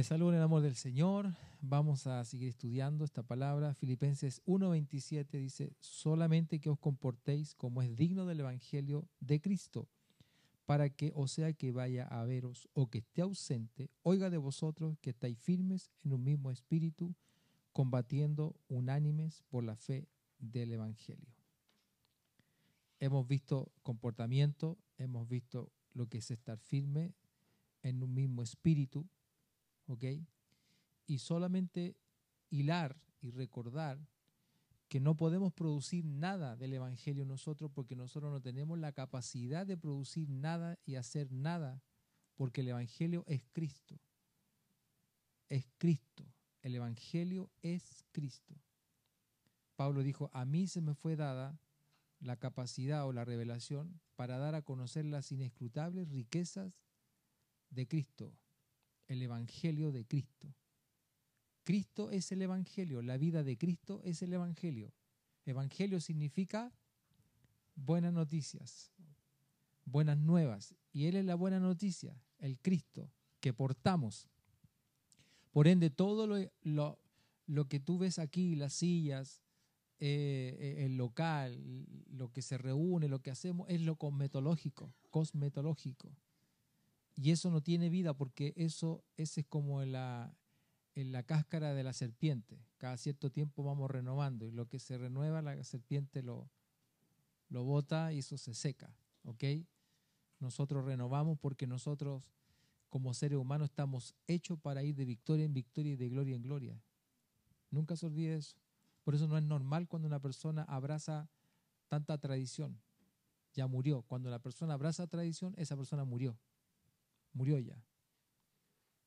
Les saludo en el amor del Señor. Vamos a seguir estudiando esta palabra. Filipenses 1:27 dice, solamente que os comportéis como es digno del Evangelio de Cristo, para que, o sea que vaya a veros o que esté ausente, oiga de vosotros que estáis firmes en un mismo espíritu, combatiendo unánimes por la fe del Evangelio. Hemos visto comportamiento, hemos visto lo que es estar firme en un mismo espíritu, ¿ok? Y solamente hilar y recordar que no podemos producir nada del Evangelio nosotros porque nosotros no tenemos la capacidad de producir nada y hacer nada porque el Evangelio es Cristo. Es Cristo. El Evangelio es Cristo. Pablo dijo, a mí se me fue dada la capacidad o la revelación para dar a conocer las inescrutables riquezas de Cristo, el Evangelio de Cristo. Cristo es el Evangelio, la vida de Cristo es el Evangelio. Evangelio significa buenas noticias, buenas nuevas, y Él es la buena noticia, el Cristo que portamos. Por ende, todo lo, lo, que tú ves aquí, las sillas, eh, eh, el local, lo que se reúne, lo que hacemos, es lo cosmetológico, cosmetológico. Y eso no tiene vida porque eso ese es como la, la cáscara de la serpiente. Cada cierto tiempo vamos renovando y lo que se renueva la serpiente lo, lo bota y eso se seca. ¿Ok? Nosotros renovamos porque nosotros como seres humanos estamos hechos para ir de victoria en victoria y de gloria en gloria. Nunca se olvide eso. Por eso no es normal cuando una persona abraza tanta tradición. Ya murió. Cuando la persona abraza tradición, esa persona murió murió ya.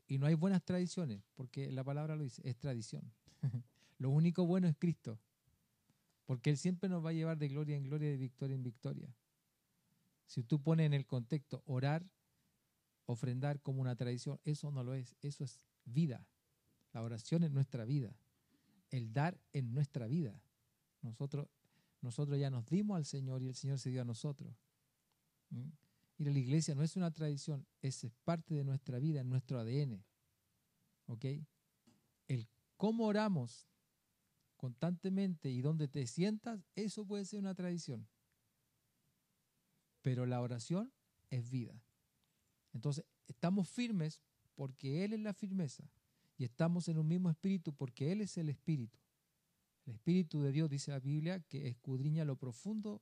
Y no hay buenas tradiciones, porque la palabra lo dice, es tradición. lo único bueno es Cristo, porque Él siempre nos va a llevar de gloria en gloria, de victoria en victoria. Si tú pones en el contexto orar, ofrendar como una tradición, eso no lo es, eso es vida. La oración es nuestra vida, el dar en nuestra vida. Nosotros, nosotros ya nos dimos al Señor y el Señor se dio a nosotros. ¿Mm? Ir a la iglesia no es una tradición, es parte de nuestra vida, en nuestro ADN. ¿Ok? El cómo oramos constantemente y donde te sientas, eso puede ser una tradición. Pero la oración es vida. Entonces, estamos firmes porque Él es la firmeza. Y estamos en un mismo espíritu porque Él es el espíritu. El espíritu de Dios, dice la Biblia, que escudriña lo profundo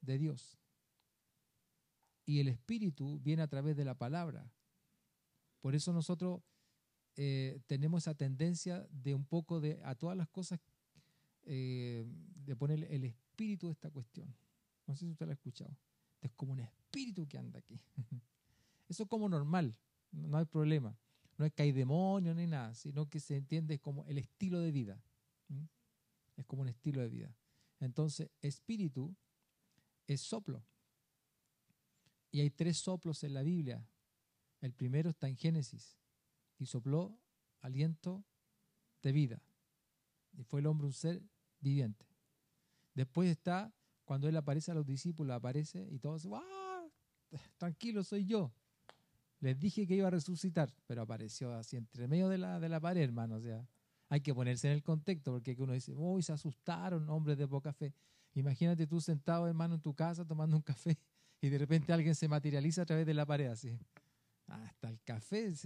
de Dios. Y el Espíritu viene a través de la palabra. Por eso nosotros eh, tenemos esa tendencia de un poco de, a todas las cosas, eh, de poner el espíritu de esta cuestión. No sé si usted lo ha escuchado. Es como un espíritu que anda aquí. Eso es como normal, no hay problema. No es que hay demonios ni nada, sino que se entiende como el estilo de vida. Es como un estilo de vida. Entonces, espíritu es soplo. Y hay tres soplos en la Biblia. El primero está en Génesis. Y sopló aliento de vida. Y fue el hombre un ser viviente. Después está cuando él aparece a los discípulos, aparece y todos, ¡ah! Tranquilo, soy yo. Les dije que iba a resucitar, pero apareció así entre medio de la, de la pared, hermano. O sea, hay que ponerse en el contexto, porque uno dice, uy, se asustaron, hombres de poca fe. Imagínate tú sentado, hermano, en tu casa tomando un café y de repente alguien se materializa a través de la pared así. Hasta el café.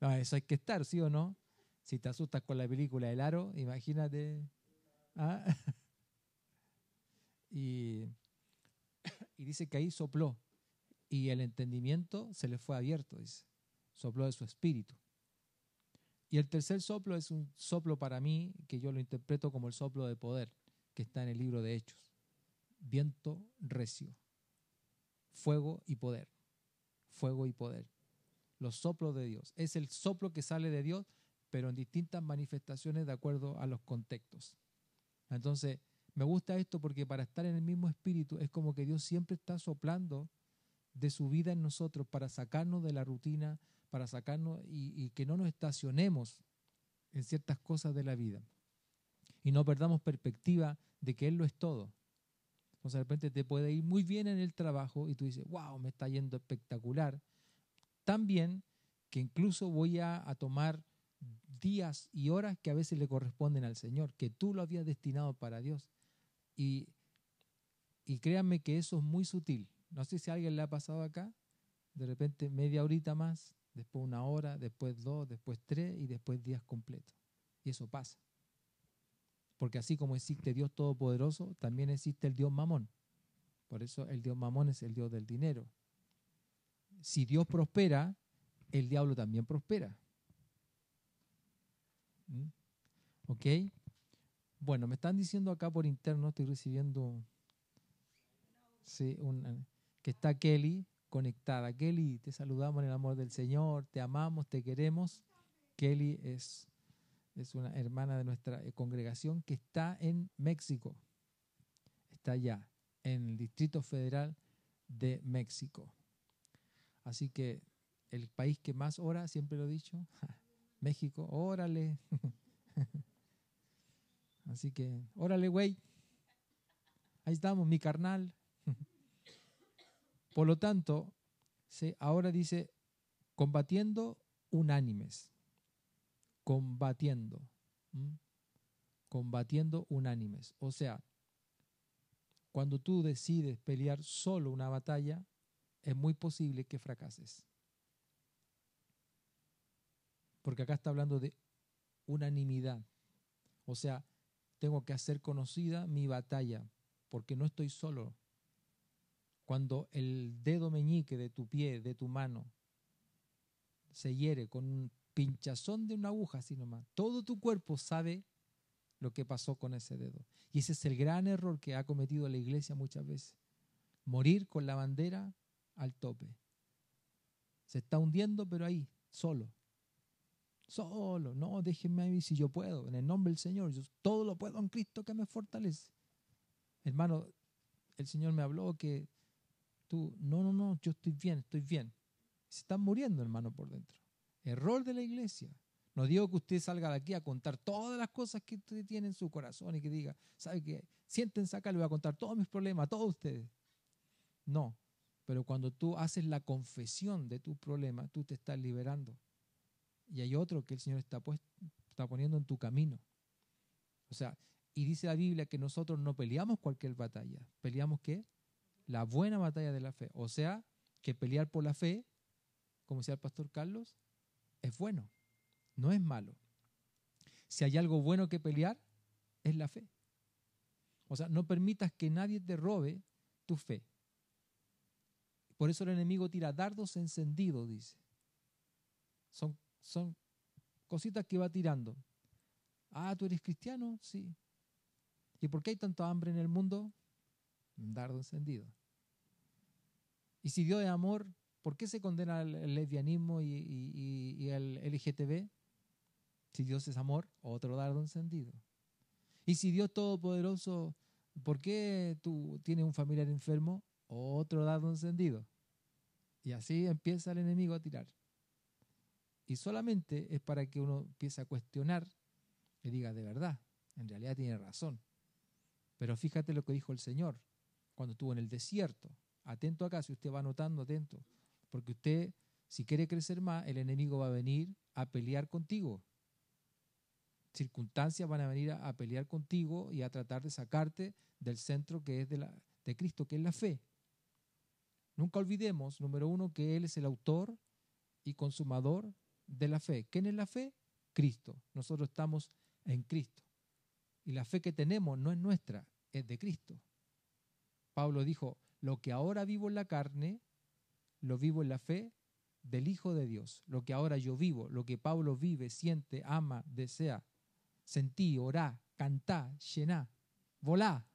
No, eso hay que estar, ¿sí o no? Si te asustas con la película El Aro, imagínate. ¿ah? Y, y dice que ahí sopló y el entendimiento se le fue abierto, dice. Sopló de su espíritu. Y el tercer soplo es un soplo para mí que yo lo interpreto como el soplo de poder que está en el libro de Hechos viento recio, fuego y poder, fuego y poder. Los soplos de Dios. Es el soplo que sale de Dios, pero en distintas manifestaciones de acuerdo a los contextos. Entonces, me gusta esto porque para estar en el mismo espíritu es como que Dios siempre está soplando de su vida en nosotros para sacarnos de la rutina, para sacarnos y, y que no nos estacionemos en ciertas cosas de la vida. Y no perdamos perspectiva de que Él lo es todo. Entonces de repente te puede ir muy bien en el trabajo y tú dices, wow, me está yendo espectacular. Tan bien que incluso voy a, a tomar días y horas que a veces le corresponden al Señor, que tú lo habías destinado para Dios. Y, y créanme que eso es muy sutil. No sé si a alguien le ha pasado acá, de repente media horita más, después una hora, después dos, después tres y después días completos. Y eso pasa. Porque así como existe Dios Todopoderoso, también existe el Dios Mamón. Por eso el Dios Mamón es el Dios del dinero. Si Dios prospera, el diablo también prospera. ¿Mm? ¿Ok? Bueno, me están diciendo acá por interno, estoy recibiendo sí, que está Kelly conectada. Kelly, te saludamos en el amor del Señor, te amamos, te queremos. Kelly es, es una hermana de nuestra eh, congregación que está en México. Está allá, en el Distrito Federal de México. Así que el país que más ora, siempre lo he dicho, México, órale. Así que, órale, güey. Ahí estamos, mi carnal. Por lo tanto, ahora dice, combatiendo unánimes. Combatiendo. Combatiendo unánimes. O sea, cuando tú decides pelear solo una batalla, es muy posible que fracases. Porque acá está hablando de unanimidad. O sea, tengo que hacer conocida mi batalla, porque no estoy solo. Cuando el dedo meñique de tu pie, de tu mano, se hiere con un pinchazón de una aguja, así nomás, todo tu cuerpo sabe lo que pasó con ese dedo. Y ese es el gran error que ha cometido la iglesia muchas veces. Morir con la bandera al tope. Se está hundiendo, pero ahí, solo. Solo, no, déjenme ahí si yo puedo, en el nombre del Señor, yo todo lo puedo en Cristo que me fortalece. Hermano, el Señor me habló que tú, no, no, no, yo estoy bien, estoy bien. Se están muriendo, hermano, por dentro. Error de la iglesia. No digo que usted salga de aquí a contar todas las cosas que usted tiene en su corazón y que diga, ¿sabe qué? Siéntense acá, le voy a contar todos mis problemas a todos ustedes. No, pero cuando tú haces la confesión de tu problema, tú te estás liberando y hay otro que el Señor está, está poniendo en tu camino. O sea, y dice la Biblia que nosotros no peleamos cualquier batalla, peleamos qué? La buena batalla de la fe. O sea, que pelear por la fe, como decía el pastor Carlos, es bueno, no es malo. Si hay algo bueno que pelear, es la fe. O sea, no permitas que nadie te robe tu fe. Por eso el enemigo tira dardos encendidos, dice. Son son cositas que va tirando. Ah, ¿tú eres cristiano? Sí. ¿Y por qué hay tanto hambre en el mundo? Un dardo encendido. Y si Dios es amor, ¿por qué se condena el lesbianismo y, y, el LGTB? Si Dios es amor, otro dardo encendido. Y si Dios todopoderoso, ¿por qué tú tienes un familiar enfermo? Otro dardo encendido. Y así empieza el enemigo a tirar. Y solamente es para que uno empiece a cuestionar y diga, de verdad, en realidad tiene razón. Pero fíjate lo que dijo el Señor cuando estuvo en el desierto. Atento acá, si usted va notando, atento. Porque usted, si quiere crecer más, el enemigo va a venir a pelear contigo. Circunstancias van a venir a, pelear contigo y a tratar de sacarte del centro que es de, de Cristo, que es la fe. Nunca olvidemos, número uno, que Él es el autor y consumador de la fe. ¿Quién es la fe? Cristo. Nosotros estamos en Cristo. Y la fe que tenemos no es nuestra, es de Cristo. Pablo dijo, lo que ahora vivo en la carne, lo vivo en la fe del Hijo de Dios. Lo que ahora yo vivo, lo que Pablo vive, siente, ama, desea, sentí, orá, cantá, llená, volá.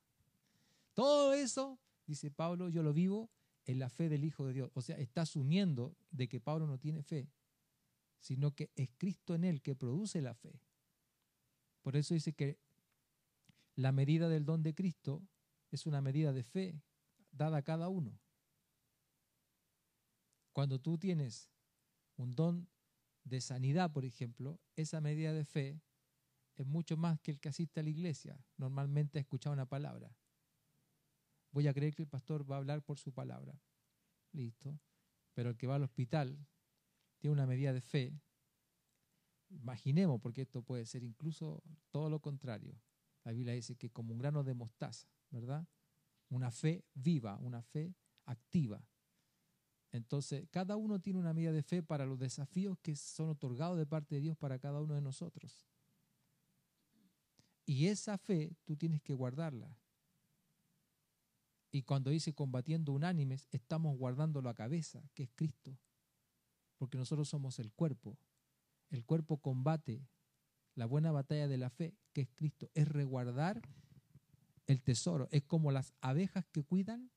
Todo eso, dice Pablo, yo lo vivo en la fe del Hijo de Dios. O sea, está asumiendo de que Pablo no tiene fe, sino que es Cristo en él que produce la fe. Por eso dice que la medida del don de Cristo es una medida de fe dada a cada uno. Cuando tú tienes un don de sanidad, por ejemplo, esa medida de fe es mucho más que el que asiste a la iglesia. Normalmente ha escuchado una palabra. Voy a creer que el pastor va a hablar por su palabra. Listo. Pero el que va al hospital tiene una medida de fe, imaginemos, porque esto puede ser incluso todo lo contrario. La Biblia dice que como un grano de mostaza, ¿verdad? Una fe viva, una fe activa. Entonces, cada uno tiene una medida de fe para los desafíos que son otorgados de parte de Dios para cada uno de nosotros. Y esa fe tú tienes que guardarla. Y cuando dice combatiendo unánimes, estamos guardando la cabeza, que es Cristo. Porque nosotros somos el cuerpo. El cuerpo combate la buena batalla de la fe, que es Cristo. Es reguardar el tesoro. Es como las abejas que cuidan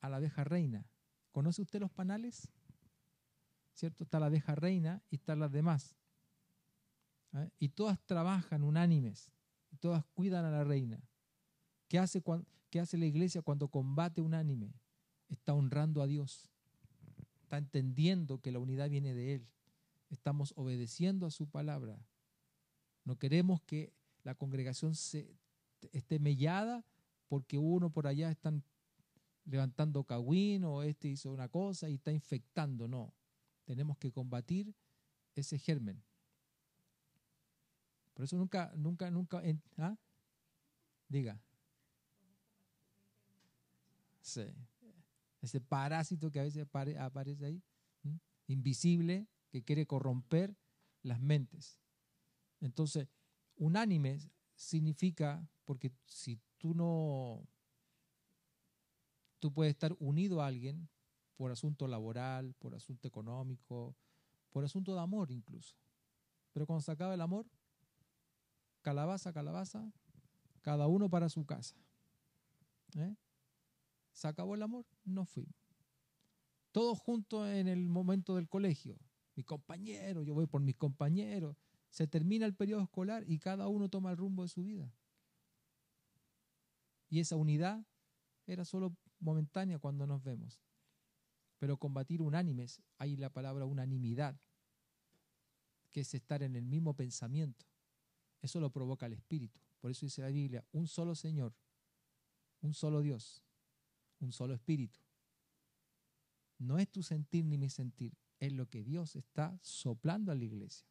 a la abeja reina. ¿Conoce usted los panales? ¿Cierto? Está la abeja reina y están las demás. ¿eh? Y todas trabajan unánimes. Y todas cuidan a la reina. ¿Qué hace, ¿Qué hace la iglesia cuando combate unánime? Está honrando a Dios. Está entendiendo que la unidad viene de Él. Estamos obedeciendo a su palabra. No queremos que la congregación se, esté mellada porque uno por allá están levantando cagüín o este hizo una cosa y está infectando. No, tenemos que combatir ese germen. Por eso nunca, nunca, nunca, ¿ah? diga. Sí. Ese parásito que a veces aparece ahí, invisible, que quiere corromper las mentes. Entonces, unánime significa, porque si tú no Tú puedes estar unido a alguien por asunto laboral, por asunto económico, por asunto de amor incluso. Pero cuando se acaba el amor, calabaza, calabaza, cada uno para su casa. ¿Eh? Se acabó el amor, no fuimos. Todos juntos en el momento del colegio. Mi compañero, yo voy por mis compañeros. Se termina el periodo escolar y cada uno toma el rumbo de su vida. Y esa unidad era solo momentánea cuando nos vemos. Pero combatir unánimes, hay la palabra unanimidad, que es estar en el mismo pensamiento. Eso lo provoca el Espíritu. Por eso dice la Biblia, un solo Señor, un solo Dios, un solo Espíritu. No es tu sentir ni mi sentir, es lo que Dios está soplando a la iglesia.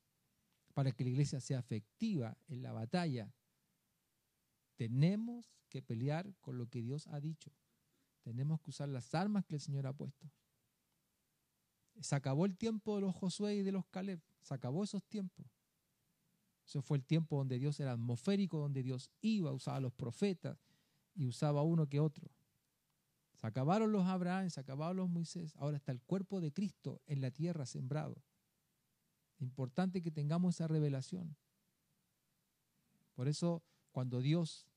Para que la iglesia sea efectiva en la batalla, tenemos que pelear con lo que Dios ha dicho. Tenemos que usar las armas que el Señor ha puesto. Se acabó el tiempo de los Josué y de los Caleb. Se acabó esos tiempos. Eso fue el tiempo donde Dios era atmosférico, donde Dios iba, usaba a los profetas y usaba uno que otro. Se acabaron los Abraham, se acabaron los Moisés. Ahora está el cuerpo de Cristo en la tierra sembrado. Importante que tengamos esa revelación. Por eso, cuando Dios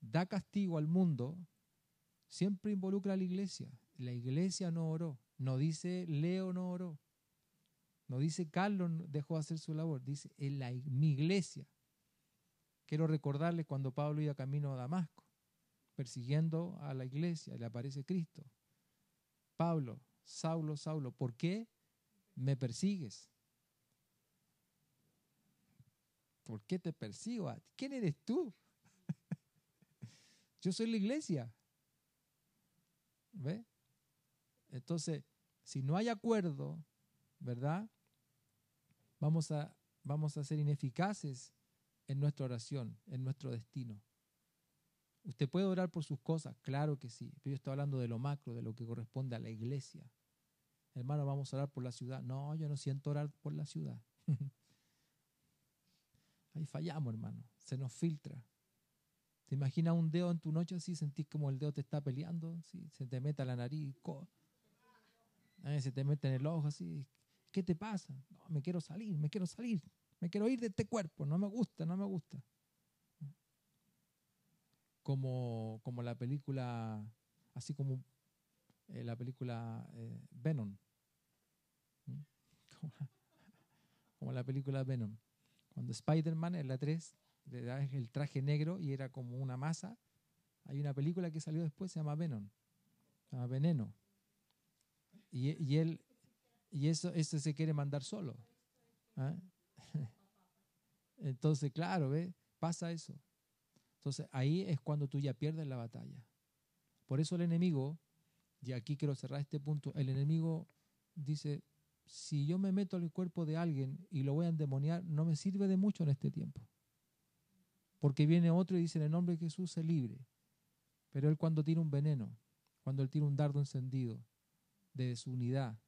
da castigo al mundo, siempre involucra a la iglesia. La iglesia no oró. No dice Leo no oró. No dice Carlos dejó de hacer su labor. Dice en la, mi iglesia. Quiero recordarles cuando Pablo iba camino a Damasco, persiguiendo a la iglesia, le aparece Cristo. Pablo, Saulo, Saulo, ¿por qué me persigues? ¿Por qué te persigo? ¿Quién eres tú? Yo soy la iglesia. ¿Ve? Entonces, si no hay acuerdo, ¿verdad? Vamos a, vamos a ser ineficaces en nuestra oración, en nuestro destino. ¿Usted puede orar por sus cosas? Claro que sí. Pero yo estoy hablando de lo macro, de lo que corresponde a la iglesia. Hermano, vamos a orar por la ciudad. No, yo no siento orar por la ciudad. Ahí fallamos, hermano. Se nos filtra. ¿Te imaginas un dedo en tu noche así? Sentís como el dedo te está peleando, se te mete a la nariz, se te mete en el ojo así. ¿Qué te pasa? No, me quiero salir, me quiero salir, me quiero ir de este cuerpo, no me gusta, no me gusta. Como, como la película, así como eh, la película eh, Venom. ¿Mm? Como, la película Venom. Cuando Spider-Man en la 3 le da el traje negro y era como una masa. Hay una película que salió después, se llama Venom, se llama Veneno. Y, él, y eso, eso se quiere mandar solo. ¿ah? Entonces, claro, ¿ve? pasa eso. Entonces ahí es cuando tú ya pierdes la batalla. Por eso el enemigo, y aquí quiero cerrar este punto, el enemigo dice, si yo me meto al cuerpo de alguien y lo voy a endemoniar, no me sirve de mucho en este tiempo. Porque viene otro y dice, en el nombre de Jesús se libre. Pero él cuando tiene un veneno, cuando él tiene un dardo encendido de desunidad,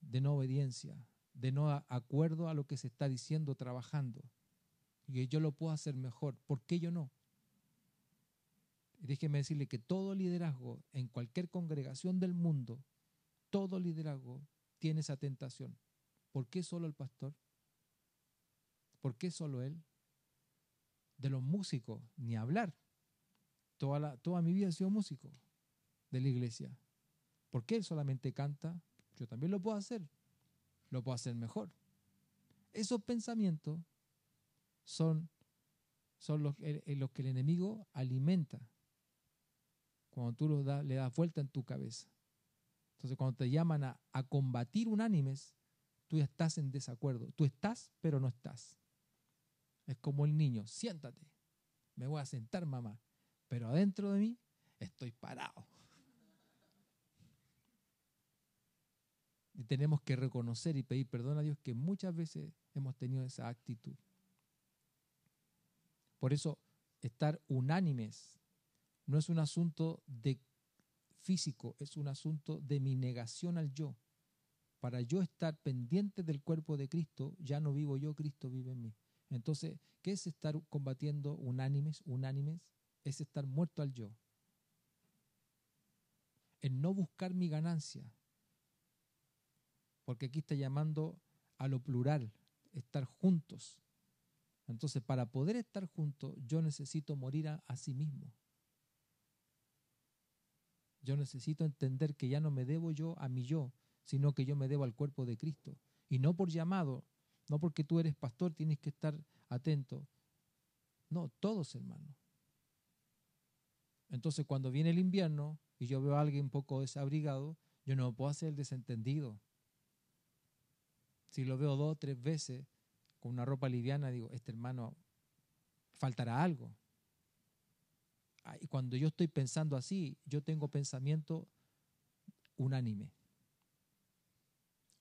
de no obediencia, de no acuerdo a lo que se está diciendo, trabajando, y que yo lo puedo hacer mejor, ¿por qué yo no? déjeme decirle que todo liderazgo en cualquier congregación del mundo, todo liderazgo tiene esa tentación. ¿Por qué solo el pastor? ¿Por qué solo él? De los músicos, ni hablar. Toda, toda mi vida he sido músico de la iglesia. ¿Por qué él solamente canta? Yo también lo puedo hacer. Lo puedo hacer mejor. Esos pensamientos son, son los, los que el enemigo alimenta cuando tú le das vuelta en tu cabeza. Entonces, cuando te llaman a, a combatir unánimes, tú estás en desacuerdo. Tú estás, pero no estás. Es como el niño, siéntate. Me voy a sentar, mamá. Pero adentro de mí estoy parado. Y tenemos que reconocer y pedir perdón a Dios que muchas veces hemos tenido esa actitud. Por eso, estar unánimes no es un asunto de físico, es un asunto de mi negación al yo. Para yo estar pendiente del cuerpo de Cristo, ya no vivo yo, Cristo vive en mí. Entonces, ¿qué es estar combatiendo unánimes? Unánimes es estar muerto al yo. En no buscar mi ganancia. Porque aquí está llamando a lo plural, estar juntos. Entonces, para poder estar juntos, yo necesito morir a, a sí mismo. Yo necesito entender que ya no me debo yo a mi yo, sino que yo me debo al cuerpo de Cristo. Y no por llamado, no porque tú eres pastor tienes que estar atento. No, todos hermanos. Entonces cuando viene el invierno y yo veo a alguien un poco desabrigado, yo no puedo hacer el desentendido. Si lo veo dos o tres veces con una ropa liviana, digo, este hermano faltará algo. Ah, y cuando yo estoy pensando así, yo tengo pensamiento unánime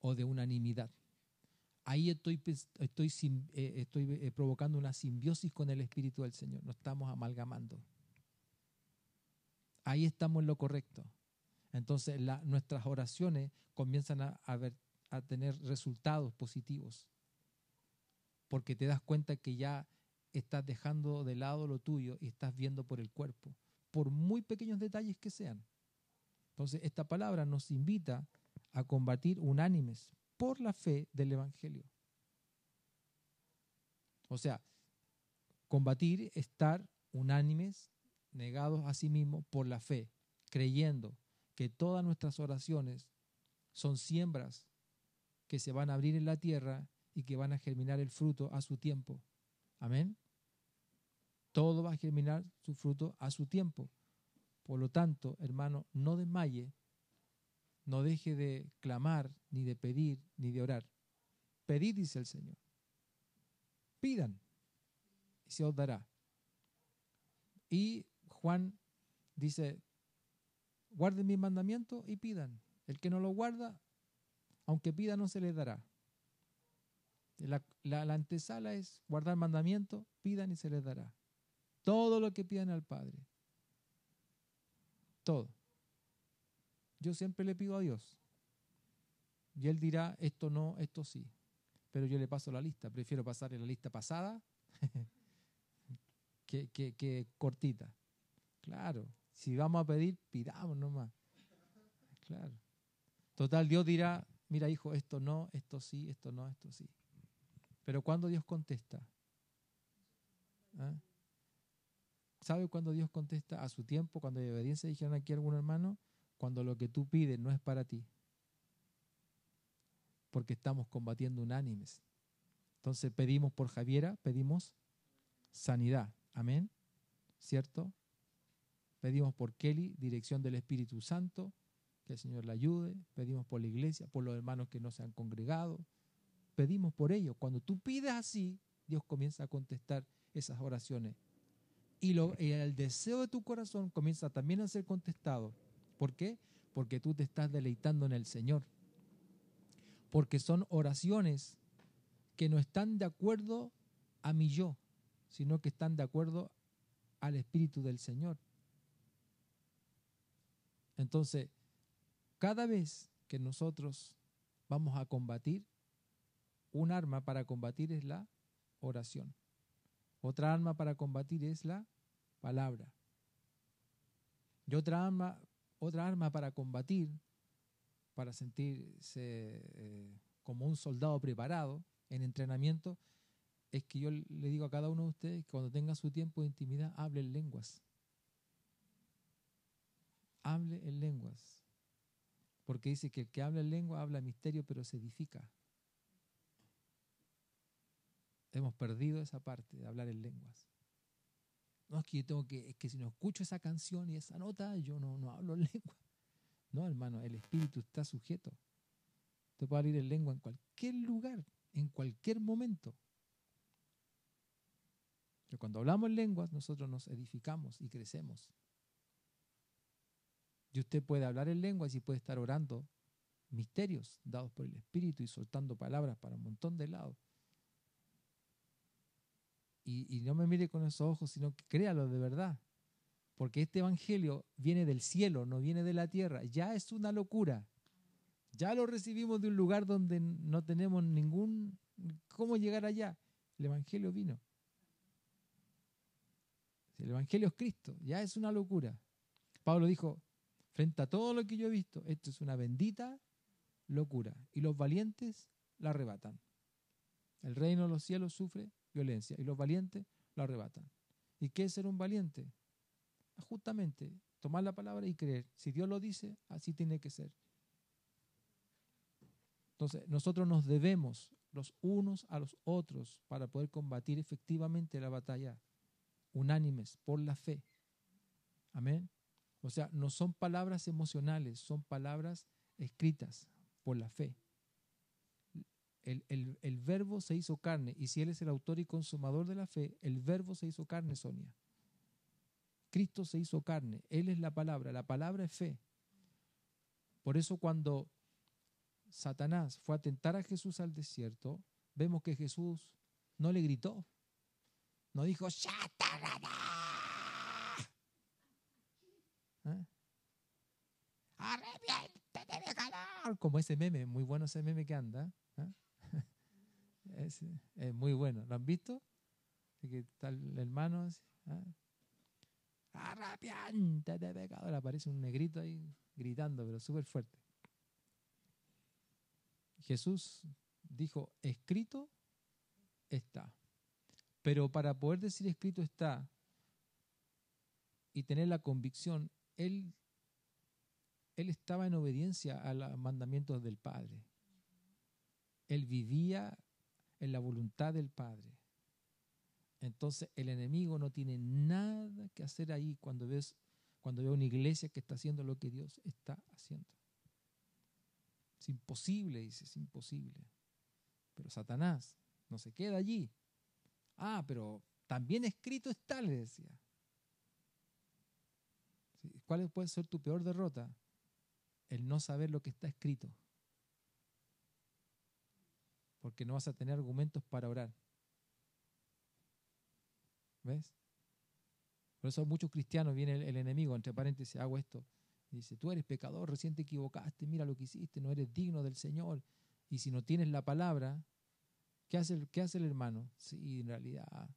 o de unanimidad. Ahí estoy, estoy, eh, estoy eh, provocando una simbiosis con el Espíritu del Señor. No estamos amalgamando. Ahí estamos en lo correcto. Entonces nuestras oraciones comienzan a, a tener resultados positivos. Porque te das cuenta que ya estás dejando de lado lo tuyo y estás viendo por el cuerpo, por muy pequeños detalles que sean. Entonces, esta palabra nos invita a combatir unánimes por la fe del Evangelio. O sea, combatir, estar unánimes, negados a sí mismos por la fe, creyendo que todas nuestras oraciones son siembras que se van a abrir en la tierra y que van a germinar el fruto a su tiempo. Amén. Todo va a germinar su fruto a su tiempo. Por lo tanto, hermano, no desmaye, no deje de clamar, ni de pedir, ni de orar. Pedid, dice el Señor. Pidan y se os dará. Y Juan dice, guarden mi mandamiento y pidan. El que no lo guarda, aunque pida, no se le dará. La, la, antesala es guardar mandamiento, pidan y se les dará. Todo lo que pidan al Padre. Todo. Yo siempre le pido a Dios. Y Él dirá, esto no, esto sí. Pero yo le paso la lista. Prefiero pasarle la lista pasada que, que, cortita. Claro. Si vamos a pedir, pidamos nomás. Claro. Total, Dios dirá, mira hijo, esto no, esto sí, esto no, esto sí. Pero cuando Dios contesta, ¿Ah? ¿sabe cuándo Dios contesta? A su tiempo, cuando hay obediencia, dijeron aquí algún hermano, cuando lo que tú pides no es para ti. Porque estamos combatiendo unánimes. Entonces pedimos por Javiera, pedimos sanidad. Amén. ¿Cierto? Pedimos por Kelly, dirección del Espíritu Santo, que el Señor la ayude. Pedimos por la iglesia, por los hermanos que no se han congregado pedimos por ello. Cuando tú pides así, Dios comienza a contestar esas oraciones. Y, lo, el deseo de tu corazón comienza también a ser contestado. ¿Por qué? Porque tú te estás deleitando en el Señor. porque son oraciones que no están de acuerdo a mi yo, sino que están de acuerdo al Espíritu del Señor. Entonces, cada vez que nosotros vamos a combatir, un arma para combatir es la oración. Otra arma para combatir es la palabra. Y otra arma, otra arma para combatir, para sentirse eh, como un soldado preparado en entrenamiento, es que yo le digo a cada uno de ustedes que cuando tenga su tiempo de intimidad, hable en lenguas. Hable en lenguas. Porque dice que el que habla en lengua habla misterio, pero se edifica. Hemos perdido esa parte de hablar en lenguas. No es que yo tengo que, es que si no escucho esa canción y esa nota, yo no, no hablo en lengua. No, hermano, el espíritu está sujeto. Usted puede hablar en lengua en cualquier lugar, en cualquier momento. Pero cuando hablamos en lenguas, nosotros nos edificamos y crecemos. Y usted puede hablar en lenguas y puede estar orando misterios dados por el Espíritu y soltando palabras para un montón de lados. Y, no me mire con esos ojos, sino que créalo de verdad. Porque este Evangelio viene del cielo, no viene de la tierra. Ya es una locura. Ya lo recibimos de un lugar donde no tenemos ningún... ¿Cómo llegar allá? El Evangelio vino. El Evangelio es Cristo. Ya es una locura. Pablo dijo, frente a todo lo que yo he visto, esto es una bendita locura. Y los valientes la arrebatan. El reino de los cielos sufre violencia y los valientes lo arrebatan. ¿Y qué es ser un valiente? Justamente tomar la palabra y creer. Si Dios lo dice, así tiene que ser. Entonces, nosotros nos debemos los unos a los otros para poder combatir efectivamente la batalla, unánimes, por la fe. Amén. O sea, no son palabras emocionales, son palabras escritas por la fe el, verbo se hizo carne, y si Él es el autor y consumador de la fe, el verbo se hizo carne, Sonia. Cristo se hizo carne, Él es la palabra, la palabra es fe. Por eso cuando Satanás fue a tentar a Jesús al desierto, vemos que Jesús no le gritó, no dijo, ¡Satanás! ¿Eh? Como ese meme, muy bueno ese meme que anda. ¿eh? Es, muy bueno. ¿Lo han visto? Que está el hermano ¿ah? Arrapiante de pecador. Aparece un negrito ahí gritando, pero súper fuerte. Jesús dijo, escrito está. Pero para poder decir escrito está y tener la convicción, él, él estaba en obediencia a los mandamientos del Padre. Él vivía en la voluntad del Padre. Entonces el enemigo no tiene nada que hacer ahí cuando ves cuando una iglesia que está haciendo lo que Dios está haciendo. Es imposible, dice, es imposible. Pero Satanás no se queda allí. Ah, pero también escrito está, le decía. ¿Cuál puede ser tu peor derrota? El no saber lo que está escrito porque no vas a tener argumentos para orar. ¿Ves? Por eso muchos cristianos viene el, enemigo, entre paréntesis, hago esto. Dice, tú eres pecador, recién te equivocaste, mira lo que hiciste, no eres digno del Señor. Y si no tienes la palabra, ¿qué hace, qué hace el hermano? Sí, en realidad,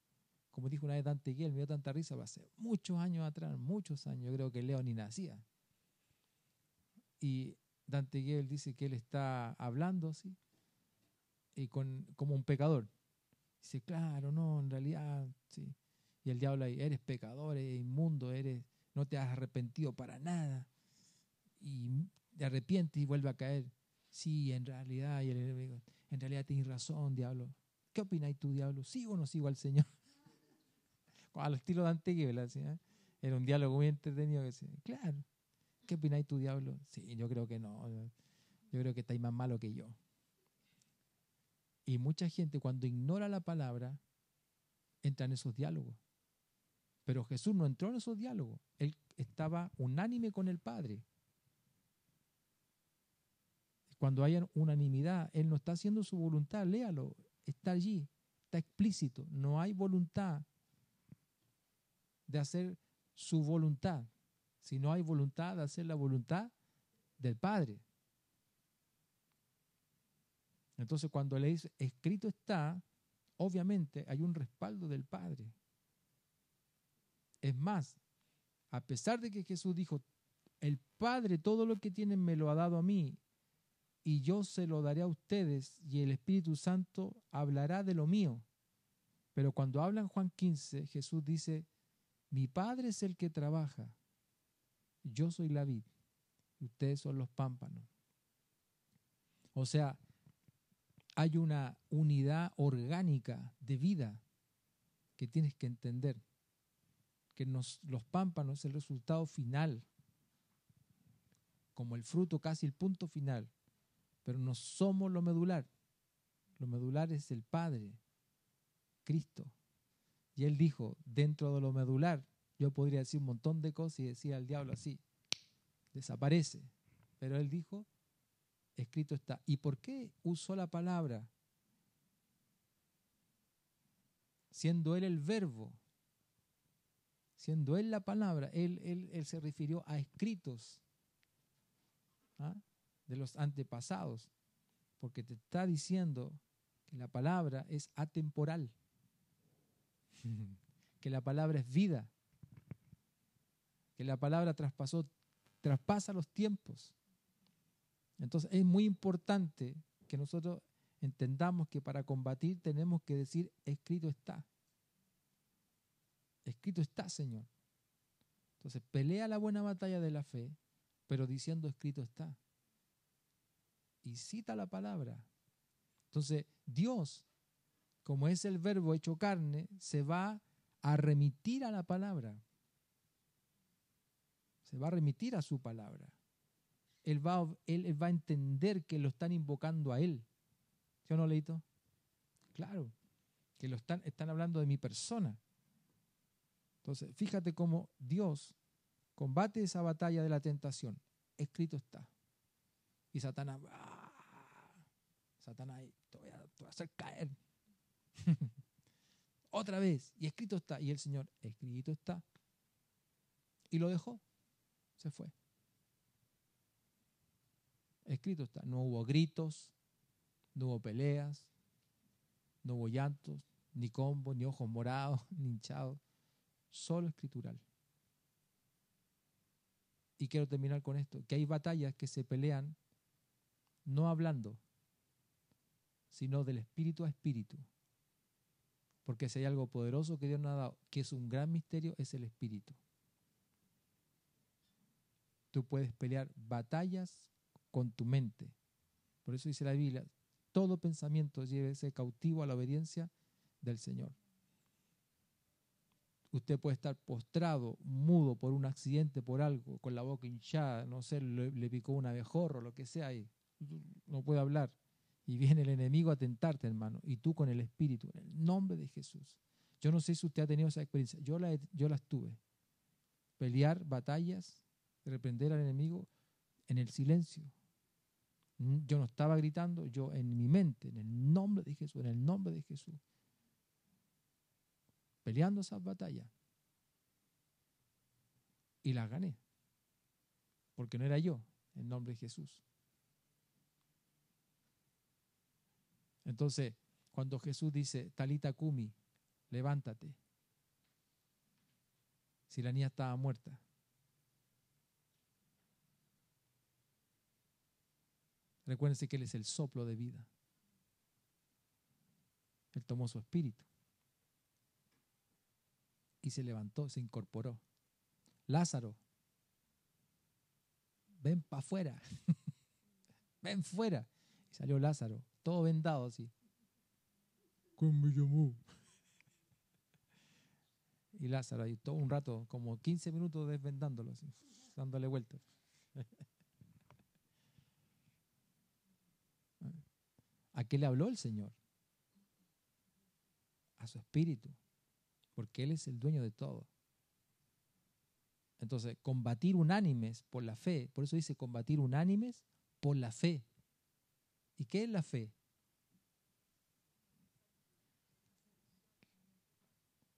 como dijo una vez Dante Guiel, me dio tanta risa, a ser muchos años atrás, muchos años, yo creo que Leo ni nacía. Y Dante Guiel dice que él está hablando, ¿sí? Y con, como un pecador. Dice, claro, no, en realidad, sí. Y el diablo ahí, eres pecador, eres inmundo, eres, no te has arrepentido para nada. Y te arrepientes y vuelve a caer. Sí, en realidad, y el en realidad tienes razón, diablo. ¿Qué opináis tú, diablo? ¿Sigo o no sigo al Señor? Al estilo de Antequia, Era un diálogo muy entretenido. Que decía, claro, ¿qué opináis tú, diablo? Sí, yo creo que no. Yo creo que estáis más malo que yo. Y mucha gente cuando ignora la palabra entra en esos diálogos. Pero Jesús no entró en esos diálogos. Él estaba unánime con el Padre. Cuando haya unanimidad, Él no está haciendo su voluntad, léalo, está allí, está explícito. No hay voluntad de hacer su voluntad, sino hay voluntad de hacer la voluntad del Padre. Entonces, cuando le dice escrito está, obviamente hay un respaldo del Padre. Es más, a pesar de que Jesús dijo, el Padre todo lo que tiene me lo ha dado a mí, y yo se lo daré a ustedes, y el Espíritu Santo hablará de lo mío. Pero cuando habla en Juan 15, Jesús dice, mi Padre es el que trabaja, yo soy la vid, ustedes son los pámpanos. O sea, hay una unidad orgánica de vida que tienes que entender, que los pámpanos es el resultado final, como el fruto casi el punto final, pero no somos lo medular. Lo medular es el Padre, Cristo. Y él dijo, dentro de lo medular, yo podría decir un montón de cosas y decir al diablo así, desaparece. Pero él dijo, escrito está. ¿Y por qué usó la palabra? Siendo él el verbo, siendo él la palabra, él, él, se refirió a escritos ¿ah? de los antepasados, porque te está diciendo que la palabra es atemporal, que la palabra es vida, que la palabra traspasó, traspasa los tiempos. Entonces es muy importante que nosotros entendamos que para combatir tenemos que decir, escrito está. Escrito está, Señor. Entonces pelea la buena batalla de la fe, pero diciendo escrito está. Y cita la palabra. Entonces Dios, como es el verbo hecho carne, se va a remitir a la palabra. Se va a remitir a su palabra él va, él, va a entender que lo están invocando a él. ¿Sí o no, Leito? Claro, que lo están, están hablando de mi persona. Entonces, fíjate cómo Dios combate esa batalla de la tentación. Escrito está. Y Satanás, ¡ah! Satanás, te te voy a hacer caer. Otra vez, y escrito está. Y el Señor, escrito está. Y lo dejó, se fue. Escrito está, no hubo gritos, no hubo peleas, no hubo llantos, ni combos, ni ojos morados, ni hinchados, solo escritural. Y quiero terminar con esto, que hay batallas que se pelean no hablando, sino del espíritu a espíritu. Porque si hay algo poderoso que Dios nos ha dado, que es un gran misterio, es el espíritu. Tú puedes pelear batallas con tu mente. Por eso dice la Biblia, todo pensamiento llévese cautivo a la obediencia del Señor. Usted puede estar postrado, mudo por un accidente, por algo, con la boca hinchada, no sé, le, picó un abejorro, lo que sea, y no puede hablar. Y viene el enemigo a tentarte, hermano, y tú con el Espíritu, en el nombre de Jesús. Yo no sé si usted ha tenido esa experiencia, yo, yo las tuve. Pelear batallas, reprender al enemigo en el silencio, yo no estaba gritando, yo en mi mente, en el nombre de Jesús, en el nombre de Jesús, peleando esas batallas. Y las gané. Porque no era yo, en nombre de Jesús. Entonces, cuando Jesús dice, Talita Kumi, levántate. Si la niña estaba muerta, Recuérdense que Él es el soplo de vida. Él tomó su espíritu y se levantó, se incorporó. Lázaro, ven para afuera, ven fuera. Y salió Lázaro, todo vendado así. ¿Cómo me llamó? Y Lázaro ahí todo un rato, como 15 minutos desvendándolo así, dándole vueltas. ¿A qué le habló el Señor? A su espíritu, porque Él es el dueño de todo. Entonces, combatir unánimes por la fe, por eso dice combatir unánimes por la fe. ¿Y qué es la fe?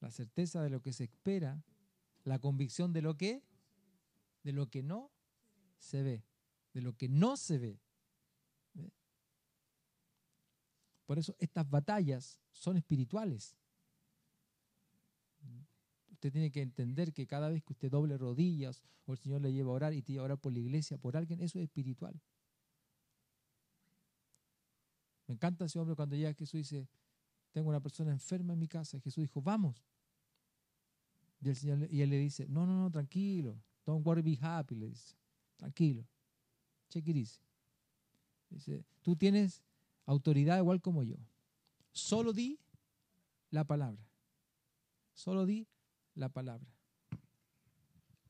La certeza de lo que se espera, la convicción de lo que, de lo que no se ve, de lo que no se ve. Por eso estas batallas son espirituales. Usted tiene que entender que cada vez que usted doble rodillas o el Señor le lleva a orar y te lleva a orar por la iglesia, por alguien, eso es espiritual. Me encanta ese hombre cuando llega Jesús y dice, tengo una persona enferma en mi casa. Jesús dijo, vamos. Y, el Señor, y él le dice, no, no, no, tranquilo. Don't worry, be happy, le dice. Tranquilo. Check it easy. Dice, tú tienes autoridad igual como yo. Solo di la palabra. Solo di la palabra.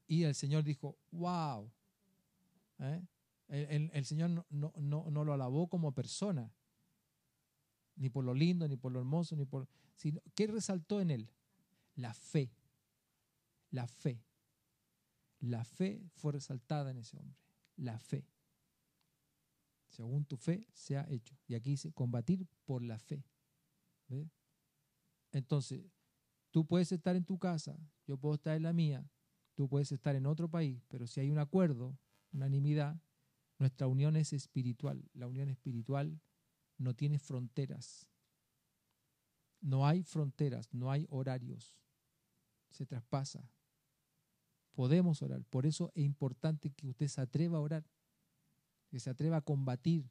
Y el Señor dijo, wow. ¿Eh? El, Señor no, no, lo alabó como persona, ni por lo lindo, ni por lo hermoso, ni por... Sino, ¿Qué resaltó en él? La fe. La fe. La fe fue resaltada en ese hombre. La fe. Según tu fe se ha hecho. Y aquí dice, combatir por la fe. Entonces, tú puedes estar en tu casa, yo puedo estar en la mía, tú puedes estar en otro país, pero si hay un acuerdo, unanimidad, nuestra unión es espiritual. La unión espiritual no tiene fronteras. No hay fronteras, no hay horarios. Se traspasa. Podemos orar. Por eso es importante que usted se atreva a orar, que se atreva a combatir.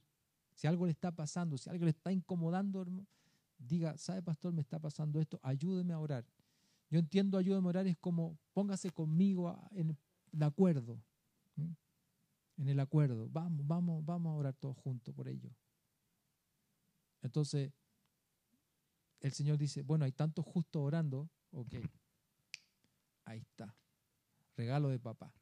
Si algo le está pasando, si algo le está incomodando, diga, ¿sabe, pastor? Me está pasando esto, ayúdeme a orar. Yo entiendo ayúdeme a orar es como póngase conmigo en el acuerdo. En el acuerdo. Vamos, vamos, vamos a orar todos juntos por ello. Entonces, el Señor dice, bueno, hay tantos justos orando, ok, ahí está, regalo de papá.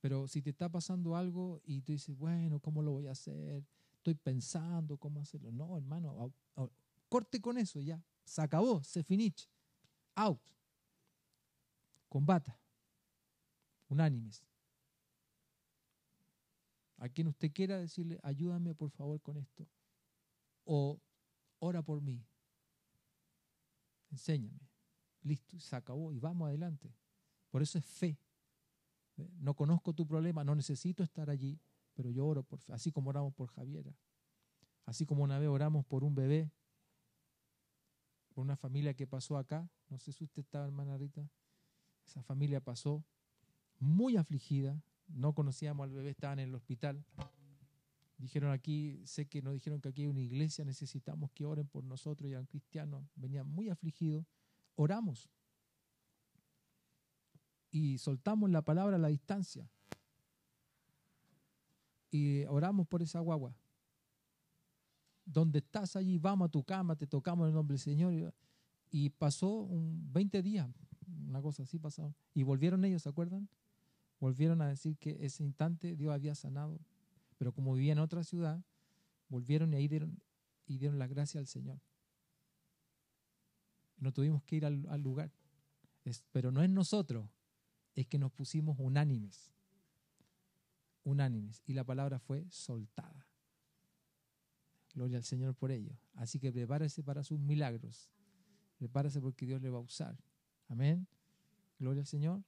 Pero si te está pasando algo y tú dices, bueno, ¿cómo lo voy a hacer? Estoy pensando cómo hacerlo. No, hermano, corte con eso ya. Se acabó, se finish. Out. Combata. Unánimes a quien usted quiera decirle, ayúdame por favor con esto. O ora por mí. Enséñame. Listo, se acabó y vamos adelante. Por eso es fe. No conozco tu problema, no necesito estar allí, pero yo oro por. Así como oramos por Javiera. Así como una vez oramos por un bebé, por una familia que pasó acá. No sé si usted estaba, hermana Rita. Esa familia pasó muy afligida, no conocíamos al bebé, estaban en el hospital. Dijeron aquí, sé que nos dijeron que aquí hay una iglesia, necesitamos que oren por nosotros, y eran cristianos, venían muy afligidos. Oramos. Y soltamos la palabra a la distancia. Y oramos por esa guagua. Donde estás allí, vamos a tu cama, te tocamos el nombre del Señor. Y pasó un 20 días, una cosa así pasó. Y volvieron ellos, ¿se acuerdan? volvieron a decir que ese instante Dios había sanado. Pero como vivía en otra ciudad, volvieron y ahí dieron, y dieron la gracia al Señor. No tuvimos que ir al, lugar. pero no es nosotros, es que nos pusimos unánimes. Unánimes. Y la palabra fue soltada. Gloria al Señor por ello. Así que prepárese para sus milagros. Prepárese porque Dios le va a usar. Amén. Gloria al Señor.